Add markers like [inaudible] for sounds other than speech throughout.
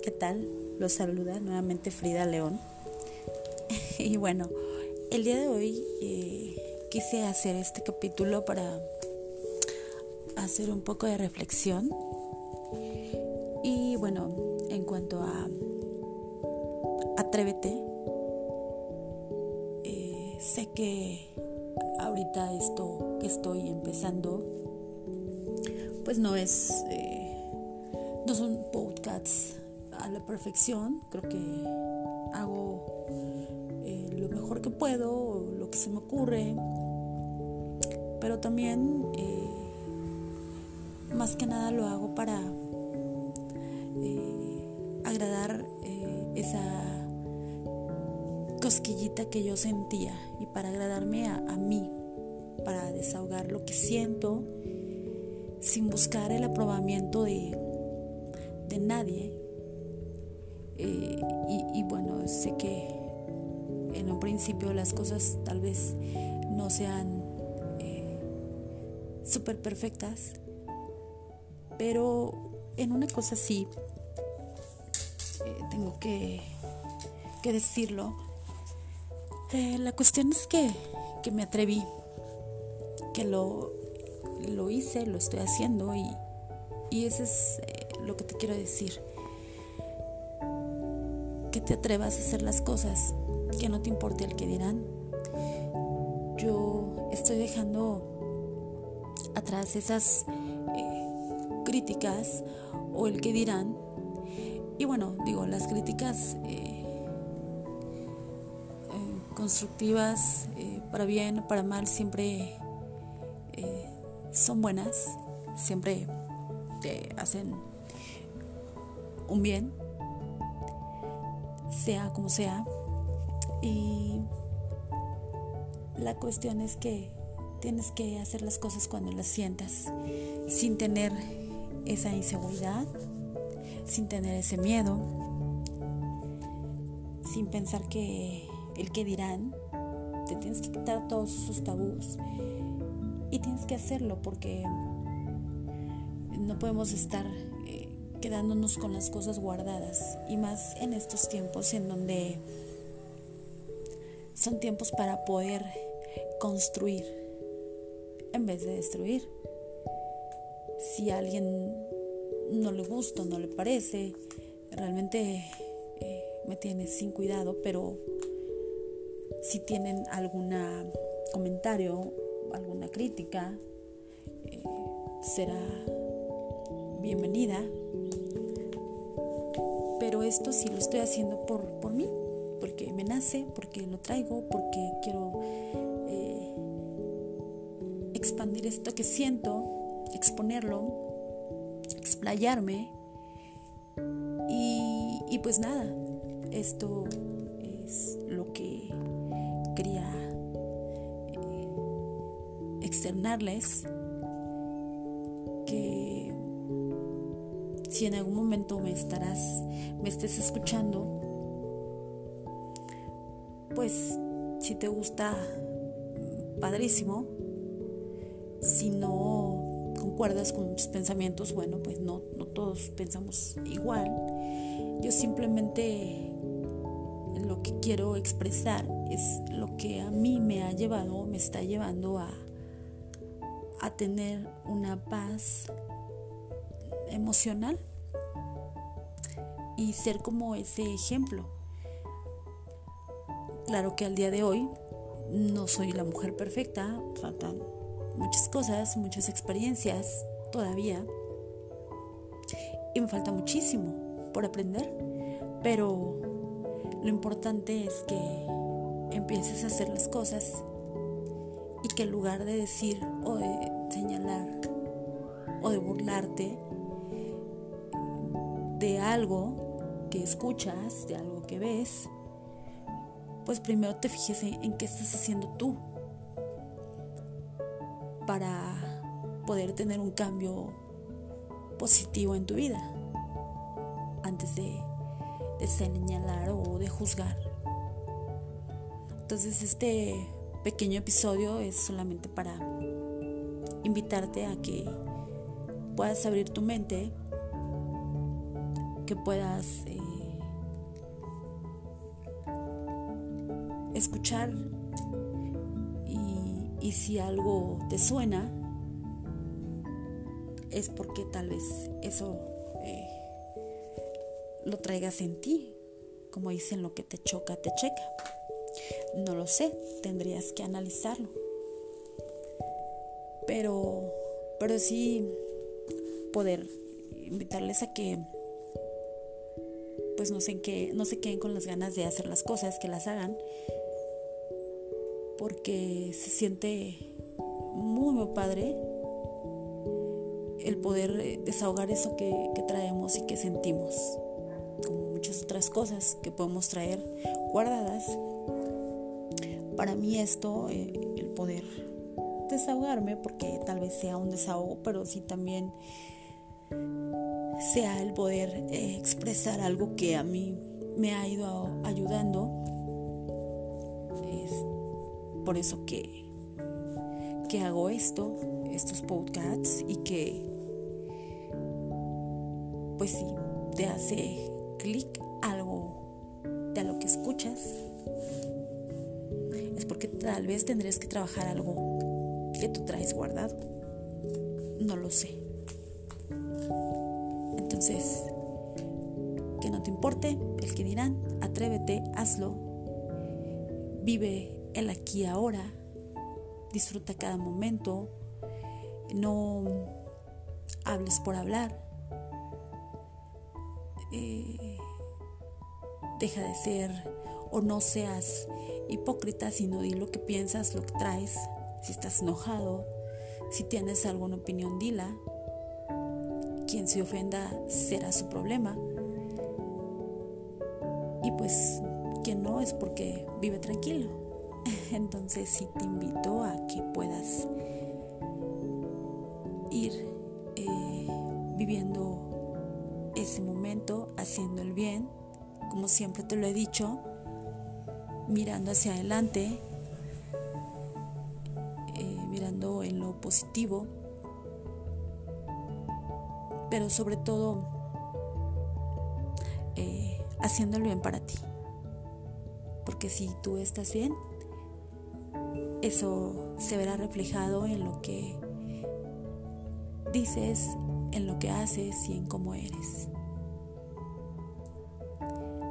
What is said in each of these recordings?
¿qué tal? Los saluda nuevamente Frida León. [laughs] y bueno, el día de hoy eh, quise hacer este capítulo para hacer un poco de reflexión. Y bueno, en cuanto a Atrévete, eh, sé que ahorita esto que estoy empezando, pues no es... Eh, no son podcasts a la perfección, creo que hago eh, lo mejor que puedo, lo que se me ocurre, pero también eh, más que nada lo hago para eh, agradar esa cosquillita que yo sentía y para agradarme a, a mí, para desahogar lo que siento sin buscar el aprobamiento de de nadie. Eh, y, bueno, sé que en un principio las cosas tal vez no sean eh, súper perfectas, pero en una cosa sí, eh, tengo que, que decirlo. la cuestión es que, que me atreví, que lo, lo hice, lo estoy haciendo y, y ese es lo que te quiero decir. Que te atrevas a hacer las cosas, que no te importe el que dirán. Yo estoy dejando atrás esas eh, críticas o el que dirán. Y bueno, digo, las críticas eh, eh, constructivas, para bien para mal, siempre son buenas, siempre te hacen un bien, sea como sea. Y la cuestión es que tienes que hacer las cosas cuando las sientas, sin tener esa inseguridad, sin tener ese miedo, sin pensar que el que dirán, te tienes que quitar todos sus tabús y tienes que hacerlo porque no podemos estar quedándonos con las cosas guardadas y más en estos tiempos en donde son tiempos para poder construir en vez de destruir. Si a alguien no le gusta, no le parece, realmente eh, me tiene sin cuidado, pero si tienen algún comentario, alguna crítica, eh, será bienvenida esto sí lo estoy haciendo por, por mí, porque me nace, porque lo traigo, porque quiero eh, expandir esto que siento, exponerlo, explayarme. Y, pues nada, esto es lo que quería eh, externarles si en algún momento me estarás, me estés escuchando, pues si te gusta, padrísimo. Si no concuerdas con mis pensamientos, bueno, pues no, no todos pensamos igual. Yo simplemente lo que quiero expresar es lo que a mí me ha llevado, me está llevando a, a tener una paz emocional y ser como ese ejemplo. Claro que al día de hoy no soy la mujer perfecta, faltan muchas cosas, muchas experiencias todavía y me falta muchísimo por aprender, pero lo importante es que empieces a hacer las cosas y que en lugar de decir o de señalar o de burlarte, de algo que escuchas, de algo que ves, pues primero te fijes en, qué estás haciendo tú para poder tener un cambio positivo en tu vida antes de, de señalar o de juzgar. Entonces este pequeño episodio es solamente para invitarte a que puedas abrir tu mente que puedas eh, escuchar y, y si algo te suena, es porque tal vez eso eh, lo traigas en ti. Como dicen, lo que te choca, te checa. No lo sé, tendrías que analizarlo. Pero, pero sí poder invitarles a que pues no sé que no se queden con las ganas de hacer las cosas, que las hagan, porque se siente muy, muy padre el poder eh, desahogar eso que, traemos y que sentimos, como muchas otras cosas que podemos traer guardadas. Para mí esto, eh, el poder desahogarme, porque tal vez sea un desahogo, pero sí también sea el poder eh, expresar algo que a mí me ha ido ayudando. Es por eso que, que hago esto, estos podcasts y que pues si te hace clic algo de lo que escuchas, es porque tal vez tendrías que trabajar algo que tú traes guardado. No lo sé. Entonces, que no te importe el que dirán, atrévete, hazlo, vive el aquí ahora, disfruta cada momento, no hables por hablar, eh, deja de ser o no seas hipócrita, sino di lo que piensas, lo que traes. Si estás enojado, si tienes alguna opinión, dila. Quien se ofenda será su problema. Y pues quien no es porque vive tranquilo. [laughs] Entonces sí te invito a que puedas ir eh, viviendo ese momento haciendo el bien, como siempre te lo he dicho, mirando hacia adelante, eh, mirando en lo positivo, pero sobre todo eh, haciendo el bien para ti. Porque si tú estás bien, eso se verá reflejado en lo que dices, en lo que haces y en cómo eres.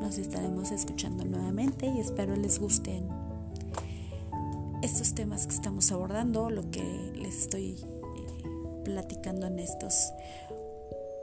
Nos estaremos escuchando nuevamente y espero les gusten estos temas que estamos abordando, lo que les estoy eh, platicando en estos